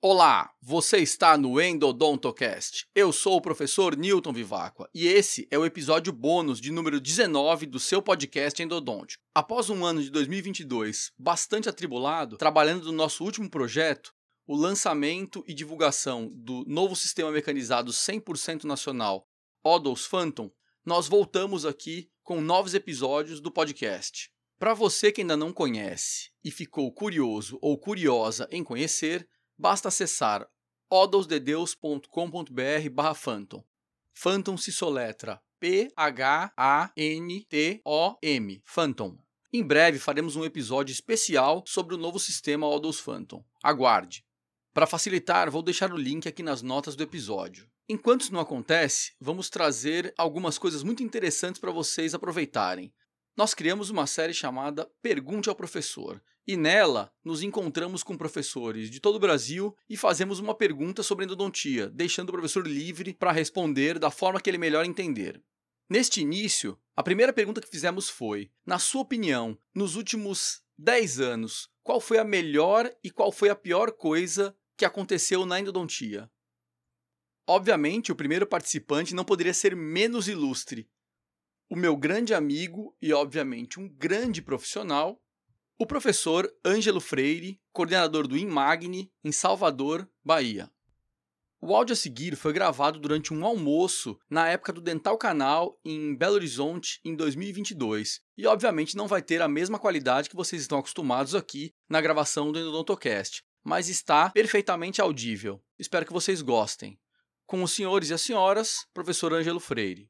Olá, você está no Endodontocast. Eu sou o professor Newton Vivacqua e esse é o episódio bônus de número 19 do seu podcast endodôntico. Após um ano de 2022 bastante atribulado, trabalhando no nosso último projeto, o lançamento e divulgação do novo sistema mecanizado 100% nacional Odos Phantom, nós voltamos aqui com novos episódios do podcast. Para você que ainda não conhece e ficou curioso ou curiosa em conhecer, basta acessar odosdedeus.com.br barra Phantom. Phantom se soletra P-H-A-N-T-O-M, Phantom. Em breve faremos um episódio especial sobre o novo sistema Odos Phantom. Aguarde! Para facilitar, vou deixar o link aqui nas notas do episódio. Enquanto isso não acontece, vamos trazer algumas coisas muito interessantes para vocês aproveitarem. Nós criamos uma série chamada Pergunte ao Professor, e nela nos encontramos com professores de todo o Brasil e fazemos uma pergunta sobre endodontia, deixando o professor livre para responder da forma que ele melhor entender. Neste início, a primeira pergunta que fizemos foi: na sua opinião, nos últimos 10 anos, qual foi a melhor e qual foi a pior coisa que aconteceu na endodontia? Obviamente, o primeiro participante não poderia ser menos ilustre. O meu grande amigo e, obviamente, um grande profissional, o professor Ângelo Freire, coordenador do INMAGNE, em Salvador, Bahia. O áudio a seguir foi gravado durante um almoço na época do Dental Canal em Belo Horizonte em 2022 e, obviamente, não vai ter a mesma qualidade que vocês estão acostumados aqui na gravação do Endodontocast, mas está perfeitamente audível. Espero que vocês gostem. Com os senhores e as senhoras, professor Ângelo Freire.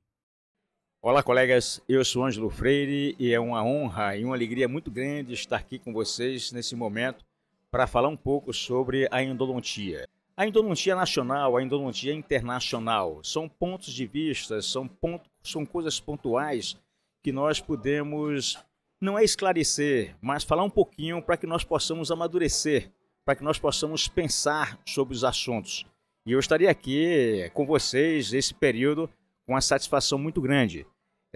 Olá, colegas. Eu sou Ângelo Freire e é uma honra e uma alegria muito grande estar aqui com vocês nesse momento para falar um pouco sobre a endodontia. A endodontia nacional, a endodontia internacional, são pontos de vista, são, pontos, são coisas pontuais que nós podemos, não é esclarecer, mas falar um pouquinho para que nós possamos amadurecer para que nós possamos pensar sobre os assuntos. E eu estaria aqui com vocês esse período com uma satisfação muito grande.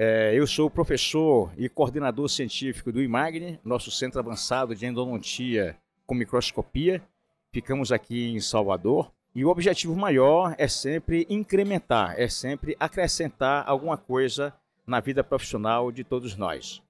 É, eu sou professor e coordenador científico do IMAGNE, nosso centro avançado de endodontia com microscopia. Ficamos aqui em Salvador. E o objetivo maior é sempre incrementar, é sempre acrescentar alguma coisa na vida profissional de todos nós.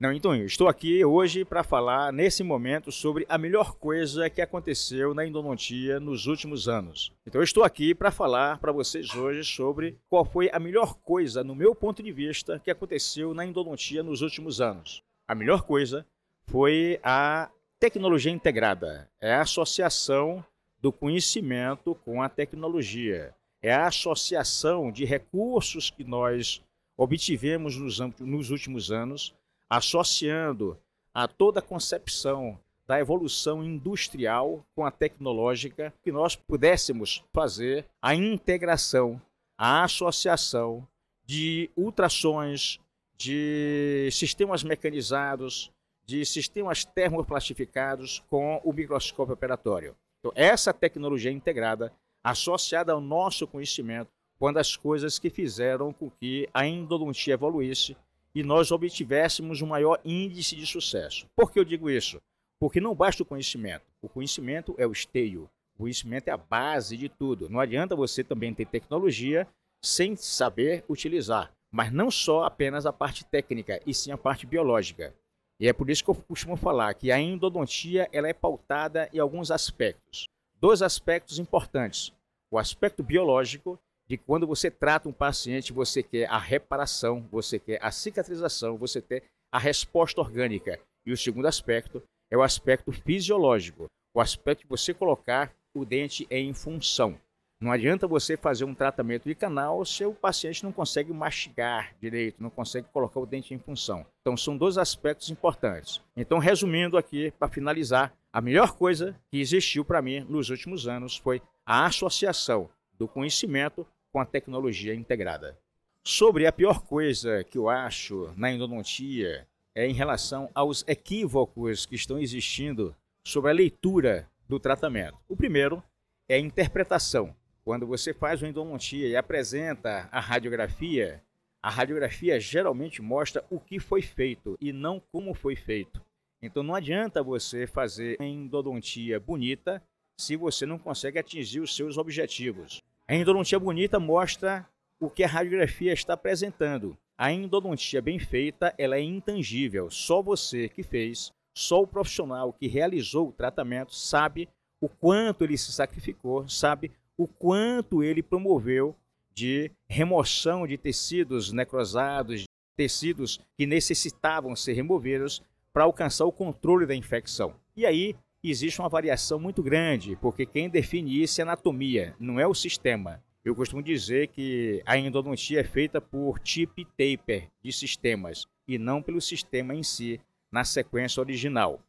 Não, então, eu estou aqui hoje para falar, nesse momento, sobre a melhor coisa que aconteceu na endodontia nos últimos anos. Então, eu estou aqui para falar para vocês hoje sobre qual foi a melhor coisa, no meu ponto de vista, que aconteceu na endodontia nos últimos anos. A melhor coisa foi a tecnologia integrada, é a associação do conhecimento com a tecnologia, é a associação de recursos que nós obtivemos nos, nos últimos anos associando a toda a concepção da evolução industrial com a tecnológica, que nós pudéssemos fazer a integração, a associação de ultrassons, de sistemas mecanizados, de sistemas termoplastificados com o microscópio operatório. Então, essa tecnologia integrada, associada ao nosso conhecimento, uma das coisas que fizeram com que a endodontia evoluísse e nós obtivéssemos um maior índice de sucesso. Por que eu digo isso? Porque não basta o conhecimento. O conhecimento é o esteio. O conhecimento é a base de tudo. Não adianta você também ter tecnologia sem saber utilizar. Mas não só apenas a parte técnica, e sim a parte biológica. E é por isso que eu costumo falar que a endodontia ela é pautada em alguns aspectos. Dois aspectos importantes. O aspecto biológico de quando você trata um paciente, você quer a reparação, você quer a cicatrização, você quer a resposta orgânica. E o segundo aspecto é o aspecto fisiológico, o aspecto de você colocar o dente em função. Não adianta você fazer um tratamento de canal se o paciente não consegue mastigar direito, não consegue colocar o dente em função. Então, são dois aspectos importantes. Então, resumindo aqui, para finalizar, a melhor coisa que existiu para mim nos últimos anos foi a associação do conhecimento com a tecnologia integrada. Sobre a pior coisa que eu acho na endodontia é em relação aos equívocos que estão existindo sobre a leitura do tratamento. O primeiro é a interpretação. Quando você faz uma endodontia e apresenta a radiografia, a radiografia geralmente mostra o que foi feito e não como foi feito. Então não adianta você fazer endodontia bonita se você não consegue atingir os seus objetivos. A endodontia bonita mostra o que a radiografia está apresentando. A endodontia bem feita, ela é intangível. Só você que fez, só o profissional que realizou o tratamento sabe o quanto ele se sacrificou, sabe o quanto ele promoveu de remoção de tecidos necrosados, tecidos que necessitavam ser removidos para alcançar o controle da infecção. E aí existe uma variação muito grande, porque quem define isso é anatomia, não é o sistema. Eu costumo dizer que a endodontia é feita por tip taper de sistemas e não pelo sistema em si, na sequência original.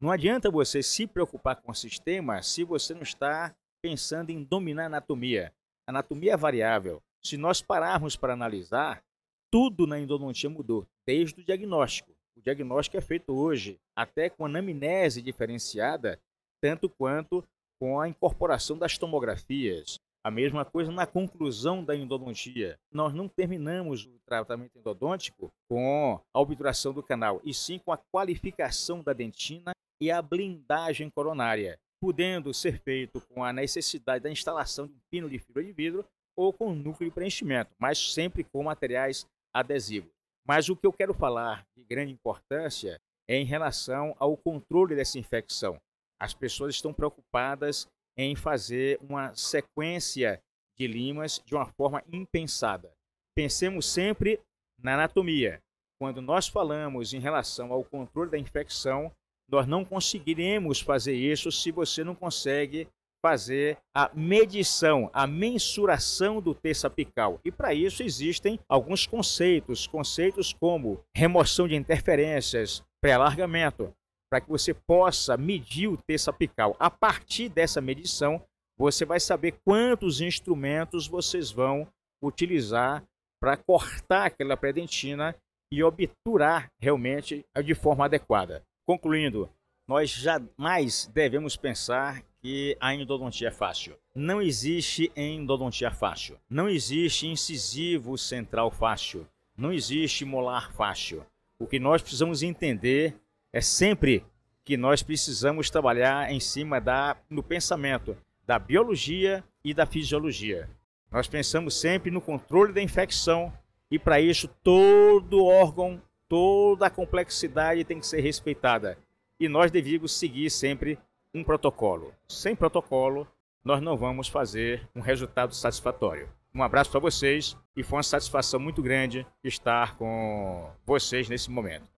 Não adianta você se preocupar com o sistema se você não está pensando em dominar a anatomia. A anatomia é variável. Se nós pararmos para analisar, tudo na endodontia mudou, desde o diagnóstico. O diagnóstico é feito hoje até com anamnese diferenciada, tanto quanto com a incorporação das tomografias. A mesma coisa na conclusão da endodontia. Nós não terminamos o tratamento endodôntico com a obturação do canal, e sim com a qualificação da dentina e a blindagem coronária, podendo ser feito com a necessidade da instalação de um pino de fibra de vidro ou com núcleo de preenchimento, mas sempre com materiais adesivos. Mas o que eu quero falar de grande importância é em relação ao controle dessa infecção. As pessoas estão preocupadas em fazer uma sequência de limas de uma forma impensada. Pensemos sempre na anatomia. Quando nós falamos em relação ao controle da infecção, nós não conseguiremos fazer isso se você não consegue fazer a medição, a mensuração do terço apical. E para isso existem alguns conceitos, conceitos como remoção de interferências, pré-alargamento, para que você possa medir o terço apical. A partir dessa medição, você vai saber quantos instrumentos vocês vão utilizar para cortar aquela predentina e obturar realmente de forma adequada. Concluindo, nós jamais devemos pensar que a endodontia é fácil. Não existe endodontia fácil. Não existe incisivo central fácil. Não existe molar fácil. O que nós precisamos entender é sempre que nós precisamos trabalhar em cima da no pensamento da biologia e da fisiologia. Nós pensamos sempre no controle da infecção e para isso todo órgão, toda a complexidade tem que ser respeitada. E nós devemos seguir sempre um protocolo. Sem protocolo, nós não vamos fazer um resultado satisfatório. Um abraço para vocês e foi uma satisfação muito grande estar com vocês nesse momento.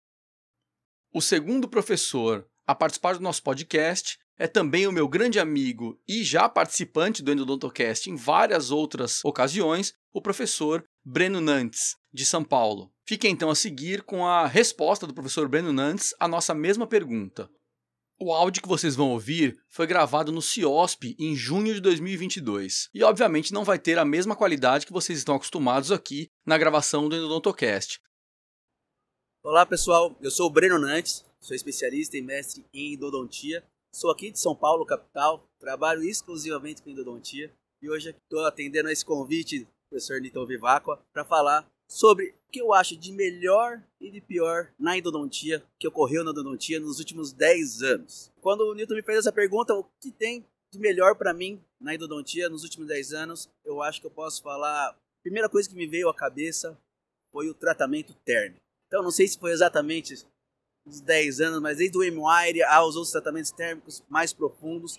O segundo professor a participar do nosso podcast é também o meu grande amigo e já participante do Endodontocast em várias outras ocasiões, o professor Breno Nantes, de São Paulo. Fique então a seguir com a resposta do professor Breno Nantes à nossa mesma pergunta. O áudio que vocês vão ouvir foi gravado no CIOSP em junho de 2022 e, obviamente, não vai ter a mesma qualidade que vocês estão acostumados aqui na gravação do Endodontocast. Olá, pessoal. Eu sou o Breno Nantes, sou especialista e mestre em endodontia. Sou aqui de São Paulo, capital. Trabalho exclusivamente com endodontia e hoje estou atendendo a esse convite do professor Nito Vivacqua para falar sobre o que eu acho de melhor e de pior na endodontia, que ocorreu na endodontia nos últimos 10 anos. Quando o Newton me fez essa pergunta, o que tem de melhor para mim na endodontia nos últimos 10 anos, eu acho que eu posso falar. A primeira coisa que me veio à cabeça foi o tratamento térmico. Então, não sei se foi exatamente os 10 anos, mas desde o M-Wire aos outros tratamentos térmicos mais profundos,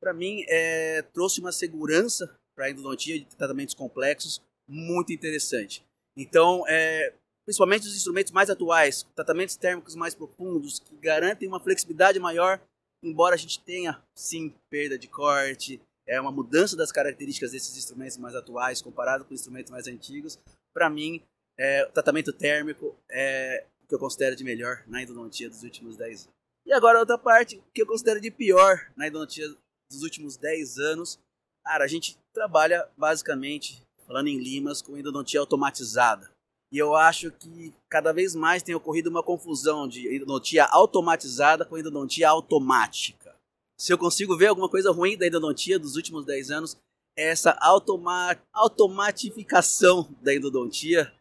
para mim é, trouxe uma segurança para a endodontia de tratamentos complexos muito interessante. Então, é, principalmente os instrumentos mais atuais, tratamentos térmicos mais profundos, que garantem uma flexibilidade maior, embora a gente tenha, sim, perda de corte, é uma mudança das características desses instrumentos mais atuais comparado com instrumentos mais antigos. Para mim, é, o tratamento térmico é que eu considero de melhor na endodontia dos últimos 10 anos. E agora outra parte, que eu considero de pior na endodontia dos últimos 10 anos. Cara, a gente trabalha basicamente falando em limas, com endodontia automatizada. E eu acho que cada vez mais tem ocorrido uma confusão de endodontia automatizada com endodontia automática. Se eu consigo ver alguma coisa ruim da endodontia dos últimos 10 anos, é essa automa automatificação da endodontia.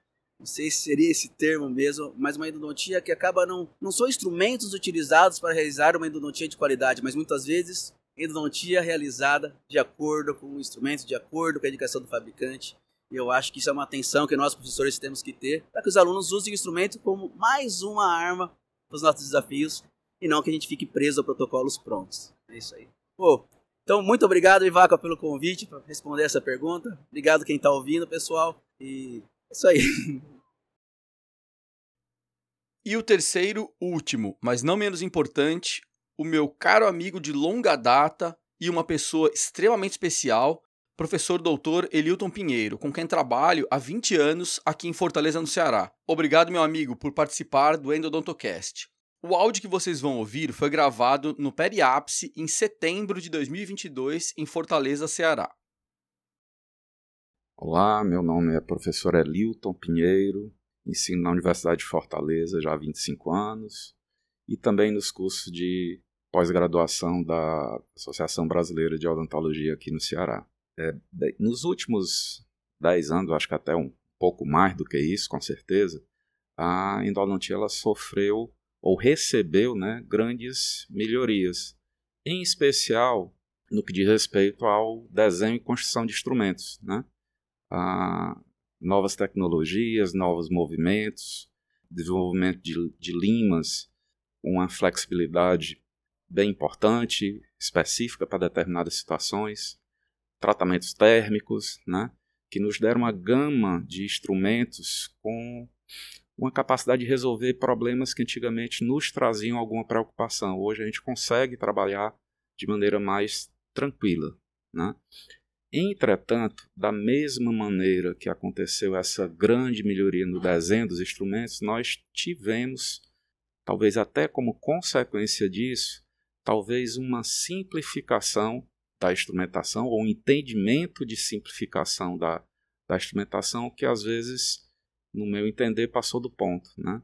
Não sei se seria esse termo mesmo, mas uma endodontia que acaba não. Não são instrumentos utilizados para realizar uma endodontia de qualidade, mas muitas vezes endodontia realizada de acordo com o instrumento, de acordo com a indicação do fabricante. E eu acho que isso é uma atenção que nós professores temos que ter para que os alunos usem o instrumento como mais uma arma para os nossos desafios e não que a gente fique preso a protocolos prontos. É isso aí. Pô, então, muito obrigado, Ivaca, pelo convite para responder essa pergunta. Obrigado quem está ouvindo, pessoal. E isso aí. E o terceiro, último, mas não menos importante, o meu caro amigo de longa data e uma pessoa extremamente especial, professor doutor Elilton Pinheiro, com quem trabalho há 20 anos aqui em Fortaleza, no Ceará. Obrigado, meu amigo, por participar do Endodontocast. O áudio que vocês vão ouvir foi gravado no Periápice em setembro de 2022 em Fortaleza, Ceará. Olá, meu nome é professor Elilton Pinheiro, ensino na Universidade de Fortaleza já há 25 anos e também nos cursos de pós-graduação da Associação Brasileira de Odontologia aqui no Ceará. É, nos últimos 10 anos, acho que até um pouco mais do que isso, com certeza, a endodontia ela sofreu ou recebeu né, grandes melhorias, em especial no que diz respeito ao desenho e construção de instrumentos. Né? Novas tecnologias, novos movimentos, desenvolvimento de, de limas, uma flexibilidade bem importante, específica para determinadas situações, tratamentos térmicos, né, que nos deram uma gama de instrumentos com uma capacidade de resolver problemas que antigamente nos traziam alguma preocupação. Hoje a gente consegue trabalhar de maneira mais tranquila. Né? Entretanto, da mesma maneira que aconteceu essa grande melhoria no desenho dos instrumentos, nós tivemos, talvez até como consequência disso, talvez uma simplificação da instrumentação ou um entendimento de simplificação da, da instrumentação que às vezes, no meu entender, passou do ponto, né?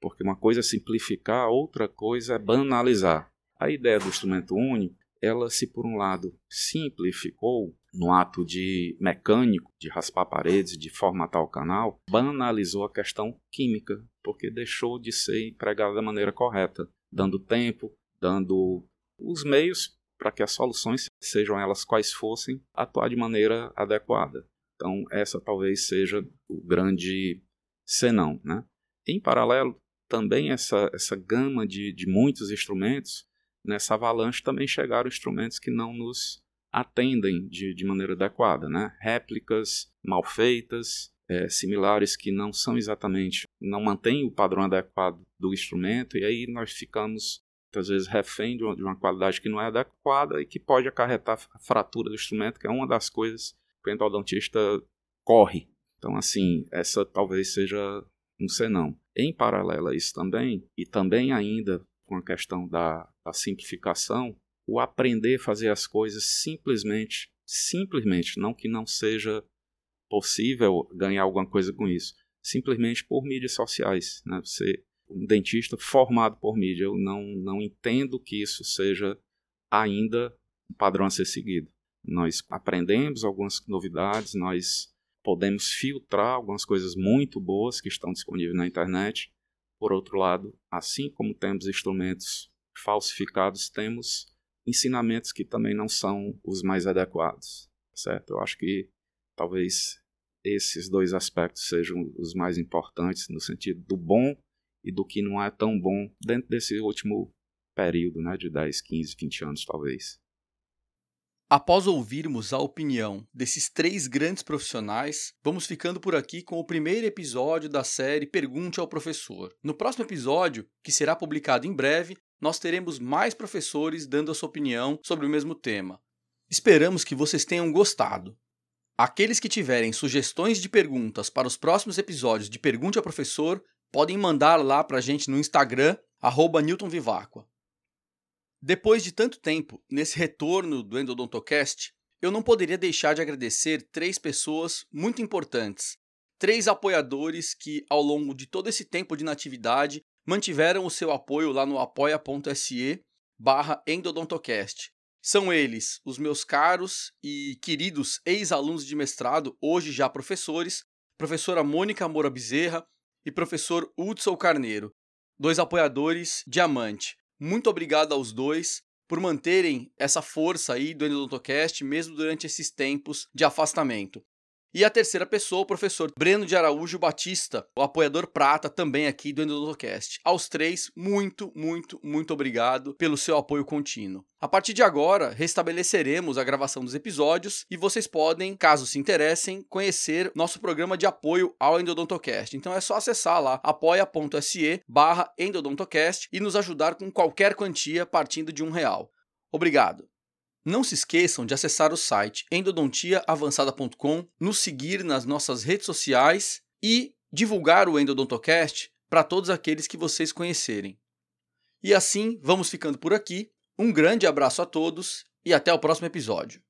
Porque uma coisa é simplificar, outra coisa é banalizar. A ideia do instrumento único, ela se por um lado simplificou no ato de mecânico, de raspar paredes, de formatar o canal, banalizou a questão química, porque deixou de ser empregada da maneira correta, dando tempo, dando os meios para que as soluções, sejam elas quais fossem, atuar de maneira adequada. Então, essa talvez seja o grande senão. Né? Em paralelo, também essa, essa gama de, de muitos instrumentos, nessa avalanche também chegaram instrumentos que não nos atendem de, de maneira adequada. Né? Réplicas mal feitas, é, similares que não são exatamente, não mantêm o padrão adequado do instrumento, e aí nós ficamos muitas vezes refém de uma, de uma, qualidade que não é adequada e que pode acarretar a fratura do instrumento, que é uma das coisas que o endodontista corre. Então, assim, essa talvez seja um senão. Em paralelo a isso também, e também ainda com a questão da, da simplificação, o aprender a fazer as coisas simplesmente, simplesmente, não que não seja possível ganhar alguma coisa com isso, simplesmente por mídias sociais. Né? Você um dentista formado por mídia. Eu não, não entendo que isso seja ainda um padrão a ser seguido. Nós aprendemos algumas novidades, nós podemos filtrar algumas coisas muito boas que estão disponíveis na internet. Por outro lado, assim como temos instrumentos falsificados, temos ensinamentos que também não são os mais adequados, certo? Eu acho que talvez esses dois aspectos sejam os mais importantes no sentido do bom e do que não é tão bom dentro desse último período, né, de 10, 15, 20 anos talvez. Após ouvirmos a opinião desses três grandes profissionais, vamos ficando por aqui com o primeiro episódio da série Pergunte ao Professor. No próximo episódio, que será publicado em breve, nós teremos mais professores dando a sua opinião sobre o mesmo tema. Esperamos que vocês tenham gostado. Aqueles que tiverem sugestões de perguntas para os próximos episódios de Pergunte ao Professor, podem mandar lá para a gente no Instagram, arroba Depois de tanto tempo, nesse retorno do Endodontocast, eu não poderia deixar de agradecer três pessoas muito importantes, três apoiadores que, ao longo de todo esse tempo de natividade, mantiveram o seu apoio lá no apoia.se barra endodontocast. São eles, os meus caros e queridos ex-alunos de mestrado, hoje já professores, professora Mônica Moura Bezerra, e professor Hudson Carneiro, dois apoiadores Diamante. Muito obrigado aos dois por manterem essa força aí do Endodontocast mesmo durante esses tempos de afastamento. E a terceira pessoa, o professor Breno de Araújo Batista, o apoiador prata também aqui do Endodontocast. Aos três, muito, muito, muito obrigado pelo seu apoio contínuo. A partir de agora, restabeleceremos a gravação dos episódios e vocês podem, caso se interessem, conhecer nosso programa de apoio ao Endodontocast. Então é só acessar lá apoia.se barra Endodontocast e nos ajudar com qualquer quantia partindo de um real. Obrigado! Não se esqueçam de acessar o site endodontiaavançada.com, nos seguir nas nossas redes sociais e divulgar o Endodontocast para todos aqueles que vocês conhecerem. E assim, vamos ficando por aqui. Um grande abraço a todos e até o próximo episódio.